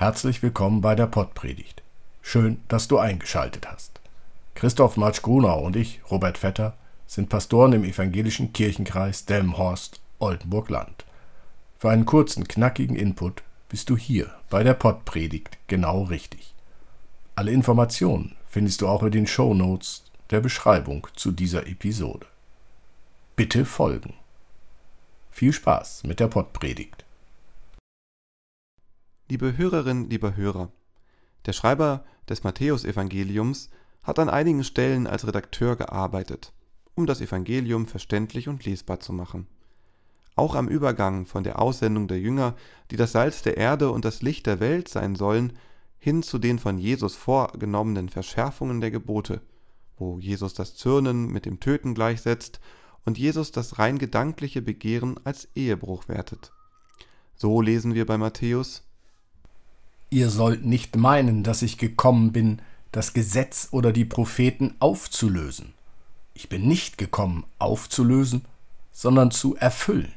Herzlich willkommen bei der Pottpredigt. Schön, dass du eingeschaltet hast. Christoph Matsch Grunau und ich, Robert Vetter, sind Pastoren im evangelischen Kirchenkreis Delmenhorst, Oldenburg-Land. Für einen kurzen, knackigen Input bist du hier bei der Pottpredigt genau richtig. Alle Informationen findest du auch in den Show Notes der Beschreibung zu dieser Episode. Bitte folgen. Viel Spaß mit der Pottpredigt. Liebe Hörerinnen, lieber Hörer, der Schreiber des Matthäusevangeliums hat an einigen Stellen als Redakteur gearbeitet, um das Evangelium verständlich und lesbar zu machen. Auch am Übergang von der Aussendung der Jünger, die das Salz der Erde und das Licht der Welt sein sollen, hin zu den von Jesus vorgenommenen Verschärfungen der Gebote, wo Jesus das Zürnen mit dem Töten gleichsetzt und Jesus das rein gedankliche Begehren als Ehebruch wertet. So lesen wir bei Matthäus Ihr sollt nicht meinen, dass ich gekommen bin, das Gesetz oder die Propheten aufzulösen. Ich bin nicht gekommen, aufzulösen, sondern zu erfüllen.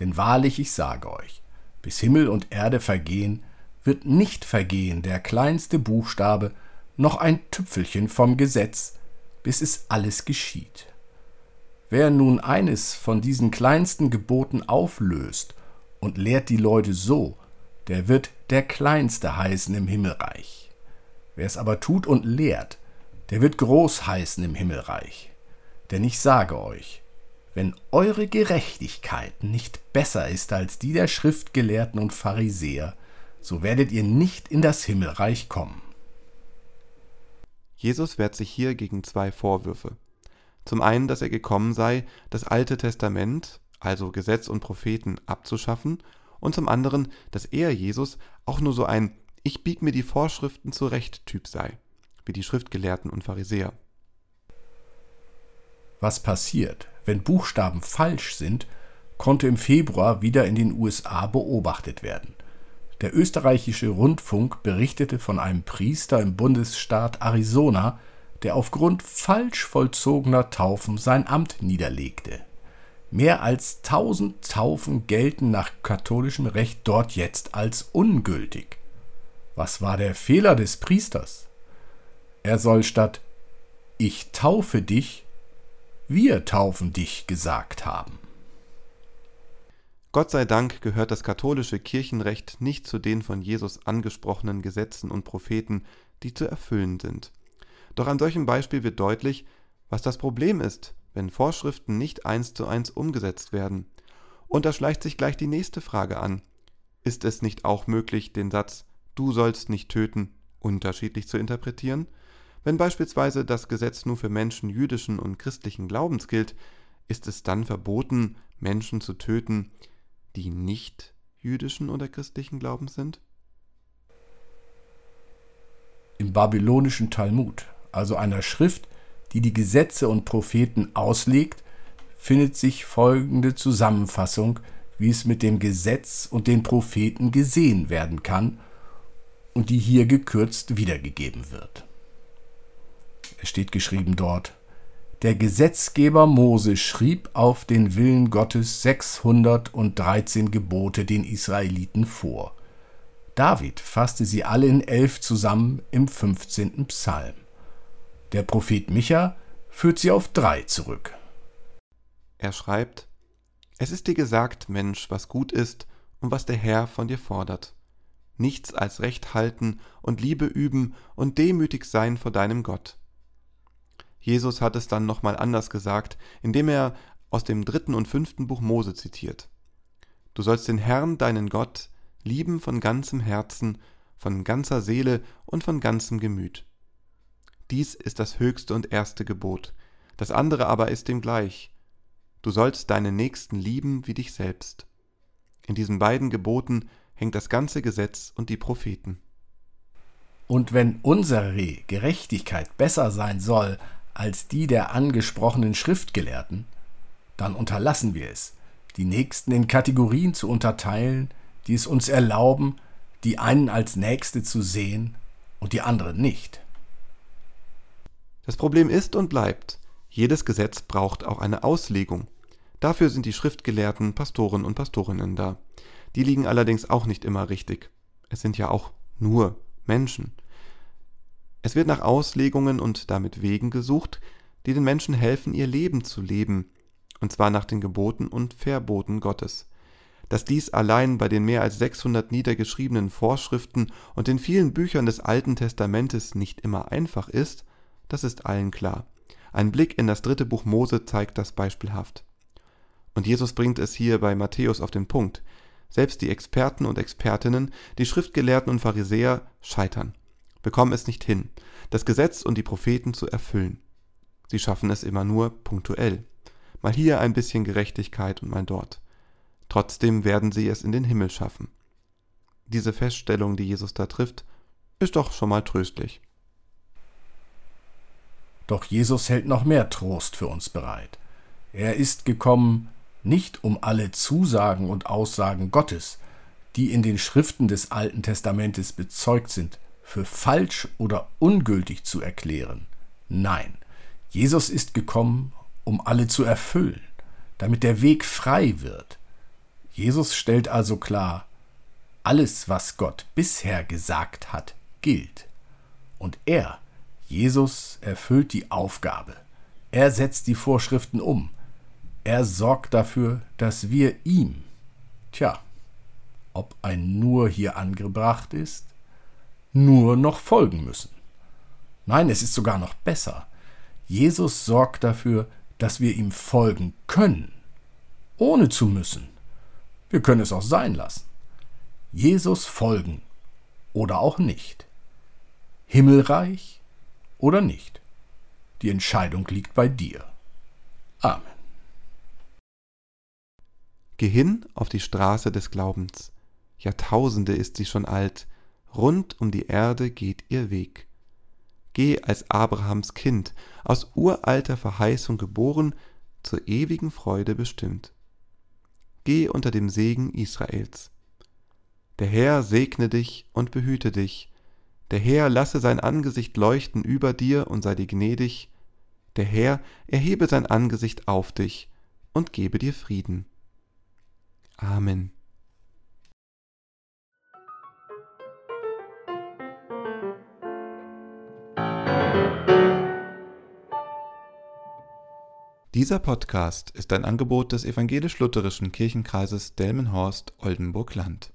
Denn wahrlich, ich sage euch, bis Himmel und Erde vergehen, wird nicht vergehen der kleinste Buchstabe, noch ein Tüpfelchen vom Gesetz, bis es alles geschieht. Wer nun eines von diesen kleinsten Geboten auflöst und lehrt die Leute so, der wird der Kleinste heißen im Himmelreich. Wer es aber tut und lehrt, der wird groß heißen im Himmelreich. Denn ich sage euch, wenn eure Gerechtigkeit nicht besser ist als die der Schriftgelehrten und Pharisäer, so werdet ihr nicht in das Himmelreich kommen. Jesus wehrt sich hier gegen zwei Vorwürfe. Zum einen, dass er gekommen sei, das Alte Testament, also Gesetz und Propheten, abzuschaffen und zum anderen, dass er, Jesus, auch nur so ein Ich bieg mir die Vorschriften zurecht Typ sei, wie die Schriftgelehrten und Pharisäer. Was passiert, wenn Buchstaben falsch sind, konnte im Februar wieder in den USA beobachtet werden. Der österreichische Rundfunk berichtete von einem Priester im Bundesstaat Arizona, der aufgrund falsch vollzogener Taufen sein Amt niederlegte. Mehr als tausend Taufen gelten nach katholischem Recht dort jetzt als ungültig. Was war der Fehler des Priesters? Er soll statt Ich taufe dich, wir taufen dich gesagt haben. Gott sei Dank gehört das katholische Kirchenrecht nicht zu den von Jesus angesprochenen Gesetzen und Propheten, die zu erfüllen sind. Doch an solchem Beispiel wird deutlich, was das Problem ist, wenn Vorschriften nicht eins zu eins umgesetzt werden. Und da schleicht sich gleich die nächste Frage an. Ist es nicht auch möglich, den Satz Du sollst nicht töten unterschiedlich zu interpretieren? Wenn beispielsweise das Gesetz nur für Menschen jüdischen und christlichen Glaubens gilt, ist es dann verboten, Menschen zu töten, die nicht jüdischen oder christlichen Glaubens sind? Im babylonischen Talmud, also einer Schrift, die die Gesetze und Propheten auslegt, findet sich folgende Zusammenfassung, wie es mit dem Gesetz und den Propheten gesehen werden kann und die hier gekürzt wiedergegeben wird. Es steht geschrieben dort, der Gesetzgeber Mose schrieb auf den Willen Gottes 613 Gebote den Israeliten vor. David fasste sie alle in elf zusammen im 15. Psalm. Der Prophet Micha führt sie auf drei zurück. Er schreibt, Es ist dir gesagt, Mensch, was gut ist und was der Herr von dir fordert. Nichts als Recht halten und Liebe üben und demütig sein vor deinem Gott. Jesus hat es dann nochmal anders gesagt, indem er aus dem dritten und fünften Buch Mose zitiert. Du sollst den Herrn, deinen Gott, lieben von ganzem Herzen, von ganzer Seele und von ganzem Gemüt. Dies ist das höchste und erste Gebot. Das andere aber ist dem gleich. Du sollst deinen Nächsten lieben wie dich selbst. In diesen beiden Geboten hängt das ganze Gesetz und die Propheten. Und wenn unsere Gerechtigkeit besser sein soll als die der angesprochenen Schriftgelehrten, dann unterlassen wir es, die Nächsten in Kategorien zu unterteilen, die es uns erlauben, die einen als Nächste zu sehen und die anderen nicht. Das Problem ist und bleibt, jedes Gesetz braucht auch eine Auslegung. Dafür sind die Schriftgelehrten, Pastoren und Pastorinnen da. Die liegen allerdings auch nicht immer richtig. Es sind ja auch nur Menschen. Es wird nach Auslegungen und damit Wegen gesucht, die den Menschen helfen, ihr Leben zu leben, und zwar nach den Geboten und Verboten Gottes. Dass dies allein bei den mehr als 600 niedergeschriebenen Vorschriften und den vielen Büchern des Alten Testamentes nicht immer einfach ist, das ist allen klar. Ein Blick in das dritte Buch Mose zeigt das beispielhaft. Und Jesus bringt es hier bei Matthäus auf den Punkt. Selbst die Experten und Expertinnen, die Schriftgelehrten und Pharisäer scheitern, bekommen es nicht hin, das Gesetz und die Propheten zu erfüllen. Sie schaffen es immer nur punktuell. Mal hier ein bisschen Gerechtigkeit und mal dort. Trotzdem werden sie es in den Himmel schaffen. Diese Feststellung, die Jesus da trifft, ist doch schon mal tröstlich. Doch Jesus hält noch mehr Trost für uns bereit. Er ist gekommen, nicht um alle Zusagen und Aussagen Gottes, die in den Schriften des Alten Testamentes bezeugt sind, für falsch oder ungültig zu erklären. Nein, Jesus ist gekommen, um alle zu erfüllen, damit der Weg frei wird. Jesus stellt also klar, alles, was Gott bisher gesagt hat, gilt. Und er, Jesus, erfüllt die Aufgabe. Er setzt die Vorschriften um. Er sorgt dafür, dass wir ihm, tja, ob ein nur hier angebracht ist, nur noch folgen müssen. Nein, es ist sogar noch besser. Jesus sorgt dafür, dass wir ihm folgen können, ohne zu müssen. Wir können es auch sein lassen. Jesus folgen oder auch nicht. Himmelreich oder nicht. Die Entscheidung liegt bei dir. Amen. Geh hin auf die Straße des Glaubens. Jahrtausende ist sie schon alt, rund um die Erde geht ihr Weg. Geh als Abrahams Kind, aus uralter Verheißung geboren, zur ewigen Freude bestimmt geh unter dem Segen Israels. Der Herr segne dich und behüte dich, der Herr lasse sein Angesicht leuchten über dir und sei dir gnädig, der Herr erhebe sein Angesicht auf dich und gebe dir Frieden. Amen. Dieser Podcast ist ein Angebot des evangelisch-lutherischen Kirchenkreises Delmenhorst-Oldenburg-Land